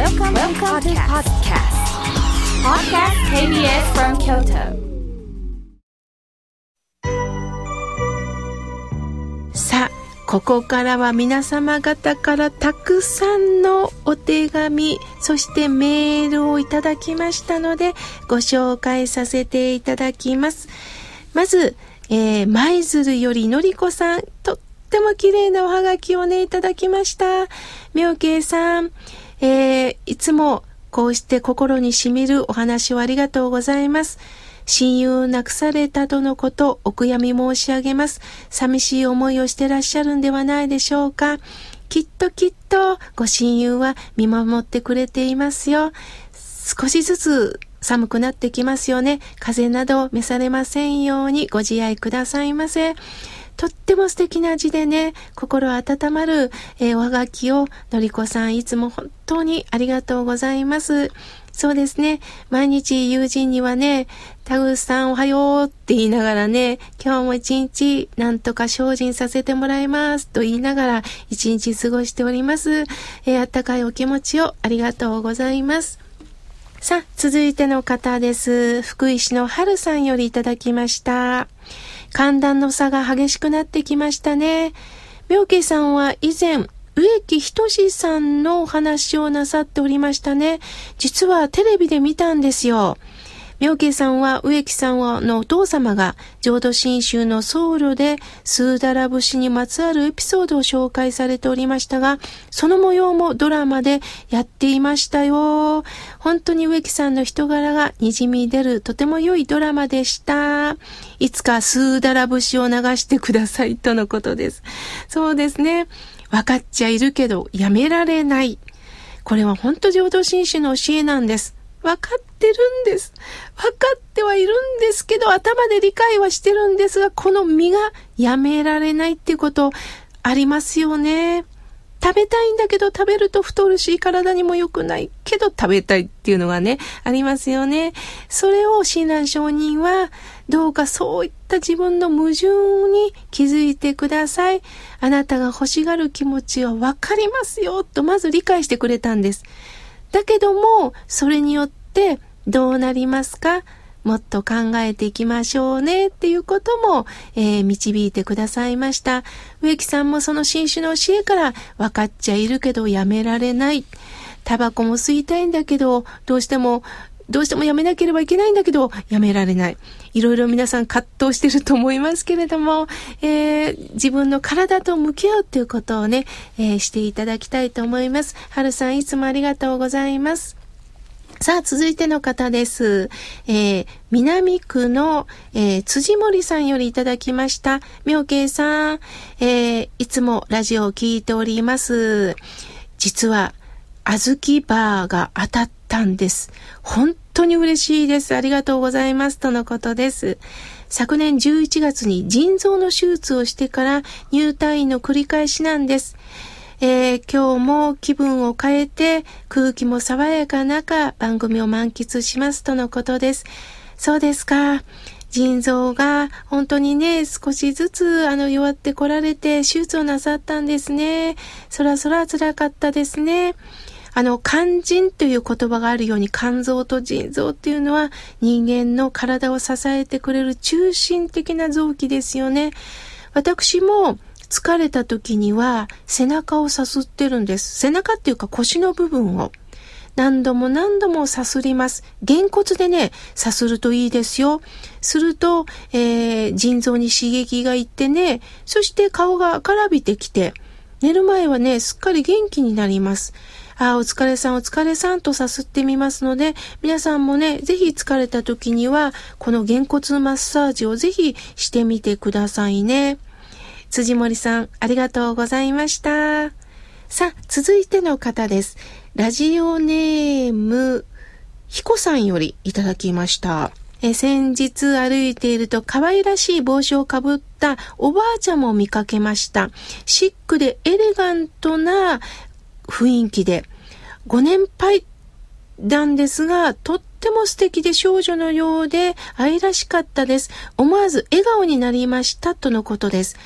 Welcome, Welcome to podcast. Podcast KBS from Kyoto. さあここからは皆様方からたくさんのお手紙そしてメールをいただきましたのでご紹介させていただきますまず、えー、舞鶴よりのりこさんとっても綺麗なおはがきをねいただきました妙慶さん、えー、いつもこうして心にしみるお話をありがとうございます。親友を亡くされたとのこと、お悔やみ申し上げます。寂しい思いをしてらっしゃるんではないでしょうか。きっときっと、ご親友は見守ってくれていますよ。少しずつ寒くなってきますよね。風邪など召されませんようにご自愛くださいませ。とっても素敵な字でね、心温まる、えー、おはがきを、のりこさんいつも本当にありがとうございます。そうですね。毎日友人にはね、タグさんおはようって言いながらね、今日も一日なんとか精進させてもらいますと言いながら一日過ごしております。えー、あったかいお気持ちをありがとうございます。さあ、続いての方です。福井市の春さんよりいただきました。寒暖の差が激しくなってきましたね。妙慶さんは以前、植木仁さんのお話をなさっておりましたね。実はテレビで見たんですよ。妙慶さんは植木さんのお父様が浄土真宗の僧侶でスーダラ節にまつわるエピソードを紹介されておりましたが、その模様もドラマでやっていましたよ。本当に植木さんの人柄が滲み出るとても良いドラマでした。いつかスーダラ節を流してくださいとのことです。そうですね。分かっちゃいるけどやめられない。これは本当浄土真宗の教えなんです。分かってるんです。分かってはいるんですけど、頭で理解はしてるんですが、この身がやめられないっていうことありますよね。食べたいんだけど食べると太るし体にも良くないけど食べたいっていうのがね、ありますよね。それを親鸞上人はどうかそういった自分の矛盾に気づいてください。あなたが欲しがる気持ちはわかりますよとまず理解してくれたんです。だけども、それによってどうなりますか？もっと考えていきましょうねっていうことも、えー、導いてくださいました。植木さんもその新種の教えから分かっちゃいるけどやめられない。タバコも吸いたいんだけど、どうしてもどうしてもやめなければいけないんだけど、やめられない。いろいろ皆さん葛藤してると思いますけれども、えー、自分の体と向き合うということをね、えー、していただきたいと思います。はるさんいつもありがとうございます。さあ、続いての方です。えー、南区の、えー、辻森さんよりいただきました。妙慶さん、えー、いつもラジオを聞いております。実は、小豆バーが当たったんです。本当に嬉しいです。ありがとうございます。とのことです。昨年11月に腎臓の手術をしてから入退院の繰り返しなんです。えー、今日も気分を変えて空気も爽やかな中番組を満喫しますとのことです。そうですか。腎臓が本当にね、少しずつあの弱ってこられて手術をなさったんですね。そらそら辛かったですね。あの、肝腎という言葉があるように肝臓と腎臓っていうのは人間の体を支えてくれる中心的な臓器ですよね。私も疲れた時には背中をさすってるんです。背中っていうか腰の部分を。何度も何度もさすります。げんこつでね、さするといいですよ。すると、えー、腎臓に刺激がいってね、そして顔が赤らびてきて、寝る前はね、すっかり元気になります。あ、お疲れさんお疲れさんとさすってみますので、皆さんもね、ぜひ疲れた時には、このげんこつマッサージをぜひしてみてくださいね。辻森さん、ありがとうございました。さあ、続いての方です。ラジオネーム、ひこさんよりいただきました。え先日歩いていると可愛らしい帽子をかぶったおばあちゃんも見かけました。シックでエレガントな雰囲気で、ご年配なんですが、とっても素敵で少女のようで愛らしかったです。思わず笑顔になりましたとのことです。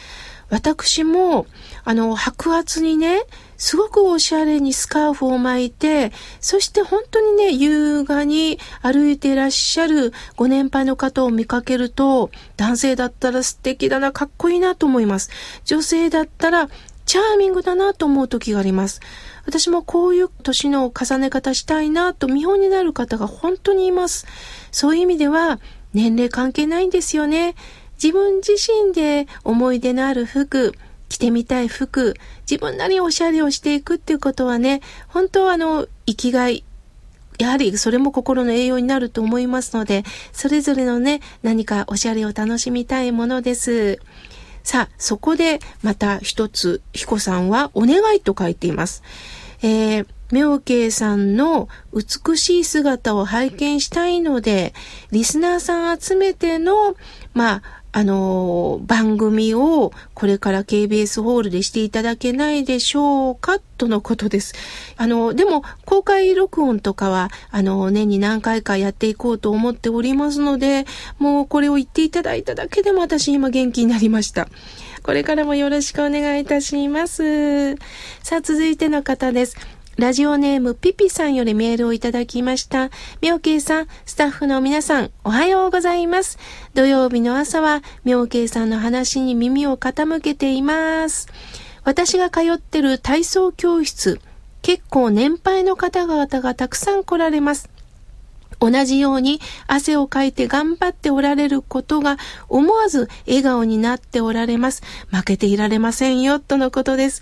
私も、あの、白髪にね、すごくおしゃれにスカーフを巻いて、そして本当にね、優雅に歩いていらっしゃるご年配の方を見かけると、男性だったら素敵だな、かっこいいなと思います。女性だったら、チャーミングだなと思う時があります。私もこういう年の重ね方したいなと見本になる方が本当にいます。そういう意味では、年齢関係ないんですよね。自分自身で思い出のある服、着てみたい服、自分なりにおしゃれをしていくっていうことはね、本当はあの、生きがい、やはりそれも心の栄養になると思いますので、それぞれのね、何かおしゃれを楽しみたいものです。さあ、そこでまた一つ、彦さんはお願いと書いています。えー、妙慶さんの美しい姿を拝見したいので、リスナーさん集めての、まあ、あの、番組をこれから KBS ホールでしていただけないでしょうかとのことです。あの、でも公開録音とかは、あの、年に何回かやっていこうと思っておりますので、もうこれを言っていただいただけでも私今元気になりました。これからもよろしくお願いいたします。さあ、続いての方です。ラジオネームピピさんよりメールをいただきました。妙慶さん、スタッフの皆さん、おはようございます。土曜日の朝は、妙慶さんの話に耳を傾けています。私が通ってる体操教室、結構年配の方々がたくさん来られます。同じように汗をかいて頑張っておられることが思わず笑顔になっておられます。負けていられませんよ、とのことです。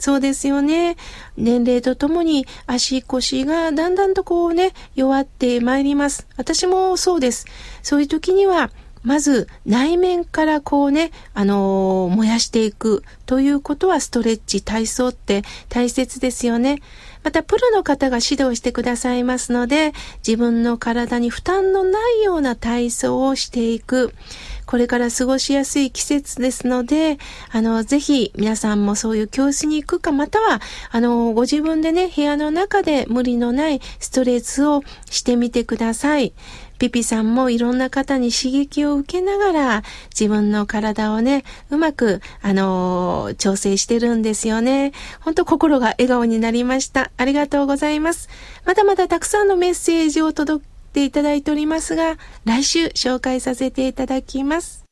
そうですよね。年齢とともに足腰がだんだんとこうね、弱ってまいります。私もそうです。そういう時には、まず内面からこうね、あのー、燃やしていくということはストレッチ、体操って大切ですよね。またプロの方が指導してくださいますので、自分の体に負担のないような体操をしていく。これから過ごしやすい季節ですので、あの、ぜひ皆さんもそういう教室に行くか、または、あの、ご自分でね、部屋の中で無理のないストレッチをしてみてください。ピピさんもいろんな方に刺激を受けながら自分の体をね、うまく、あの調整してるんですよね。ほんと心が笑顔になりました。ありがとうございます。まだまだたくさんのメッセージを届けていただいておりますが、来週紹介させていただきます。